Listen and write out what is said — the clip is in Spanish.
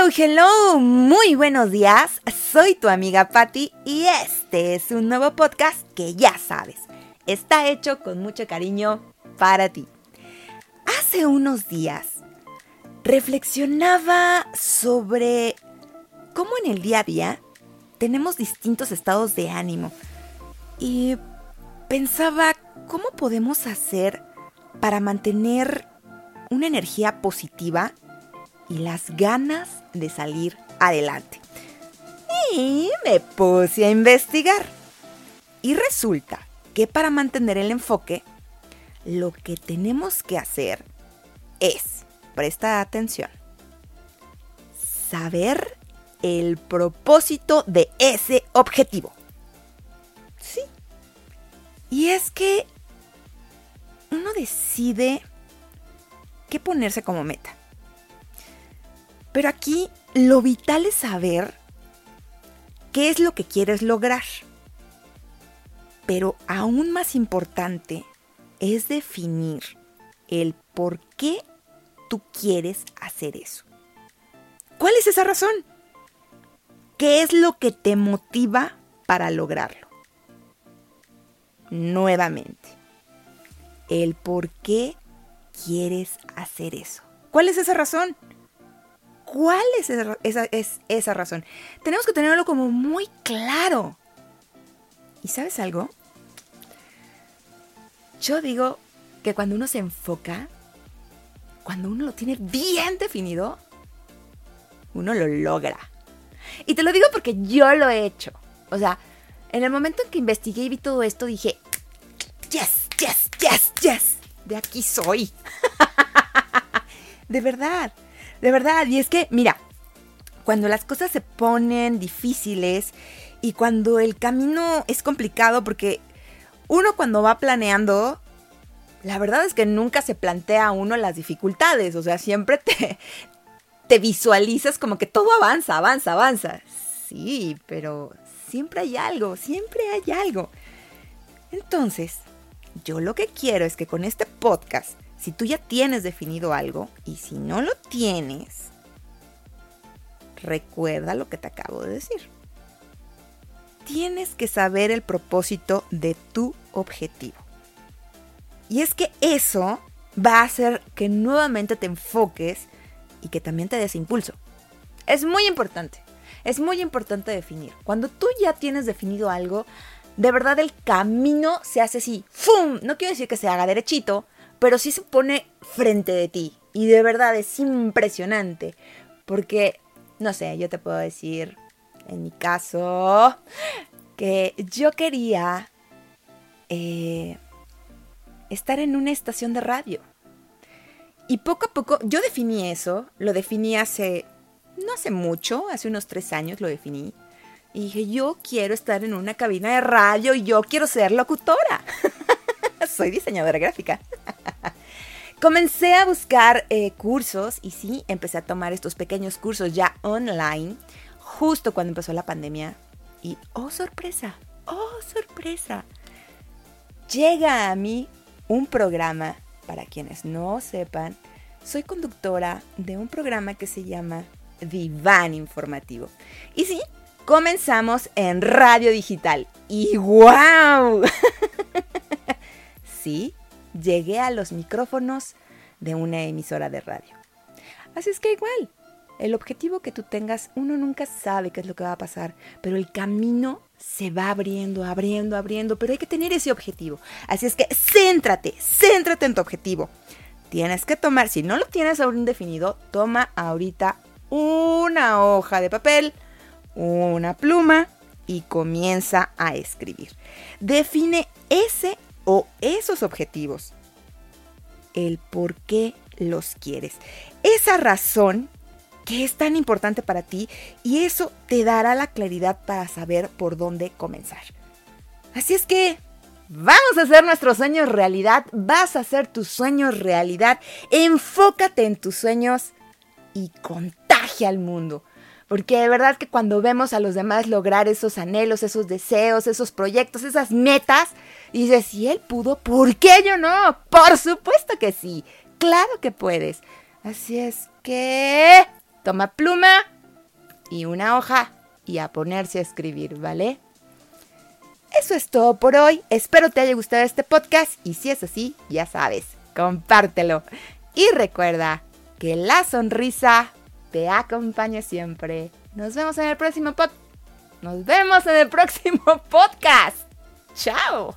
Hello, hello, muy buenos días. Soy tu amiga Patti y este es un nuevo podcast que ya sabes, está hecho con mucho cariño para ti. Hace unos días reflexionaba sobre cómo en el día a día tenemos distintos estados de ánimo y pensaba cómo podemos hacer para mantener una energía positiva y las ganas de salir adelante. Y me puse a investigar. Y resulta que para mantener el enfoque, lo que tenemos que hacer es, presta atención, saber el propósito de ese objetivo. Sí. Y es que uno decide qué ponerse como meta. Pero aquí lo vital es saber qué es lo que quieres lograr. Pero aún más importante es definir el por qué tú quieres hacer eso. ¿Cuál es esa razón? ¿Qué es lo que te motiva para lograrlo? Nuevamente, el por qué quieres hacer eso. ¿Cuál es esa razón? ¿Cuál es esa, es esa razón? Tenemos que tenerlo como muy claro. ¿Y sabes algo? Yo digo que cuando uno se enfoca, cuando uno lo tiene bien definido, uno lo logra. Y te lo digo porque yo lo he hecho. O sea, en el momento en que investigué y vi todo esto, dije, yes, yes, yes, yes, de aquí soy. de verdad. De verdad, y es que, mira, cuando las cosas se ponen difíciles y cuando el camino es complicado, porque uno cuando va planeando, la verdad es que nunca se plantea a uno las dificultades, o sea, siempre te, te visualizas como que todo avanza, avanza, avanza. Sí, pero siempre hay algo, siempre hay algo. Entonces, yo lo que quiero es que con este podcast si tú ya tienes definido algo y si no lo tienes, recuerda lo que te acabo de decir. Tienes que saber el propósito de tu objetivo. Y es que eso va a hacer que nuevamente te enfoques y que también te des impulso. Es muy importante. Es muy importante definir. Cuando tú ya tienes definido algo, de verdad el camino se hace así. ¡Fum! No quiero decir que se haga derechito, pero sí se pone frente de ti. Y de verdad es impresionante. Porque, no sé, yo te puedo decir, en mi caso, que yo quería eh, estar en una estación de radio. Y poco a poco, yo definí eso, lo definí hace, no hace mucho, hace unos tres años lo definí. Y dije, yo quiero estar en una cabina de radio y yo quiero ser locutora. Soy diseñadora gráfica. Comencé a buscar eh, cursos y sí, empecé a tomar estos pequeños cursos ya online, justo cuando empezó la pandemia. Y, oh sorpresa, oh sorpresa, llega a mí un programa, para quienes no sepan, soy conductora de un programa que se llama Diván Informativo. Y sí, comenzamos en radio digital. Y wow, sí, llegué a los micrófonos de una emisora de radio. Así es que igual, el objetivo que tú tengas, uno nunca sabe qué es lo que va a pasar, pero el camino se va abriendo, abriendo, abriendo, pero hay que tener ese objetivo. Así es que céntrate, céntrate en tu objetivo. Tienes que tomar, si no lo tienes aún definido, toma ahorita una hoja de papel, una pluma y comienza a escribir. Define ese o esos objetivos. El por qué los quieres. Esa razón que es tan importante para ti y eso te dará la claridad para saber por dónde comenzar. Así es que vamos a hacer nuestros sueños realidad, vas a hacer tus sueños realidad, enfócate en tus sueños y contagia al mundo. Porque de verdad que cuando vemos a los demás lograr esos anhelos, esos deseos, esos proyectos, esas metas, dices, si él pudo, ¿por qué yo no? Por supuesto que sí. Claro que puedes. Así es que... Toma pluma y una hoja y a ponerse a escribir, ¿vale? Eso es todo por hoy. Espero te haya gustado este podcast y si es así, ya sabes, compártelo. Y recuerda que la sonrisa te acompaña siempre. Nos vemos en el próximo pod. Nos vemos en el próximo podcast. Chao.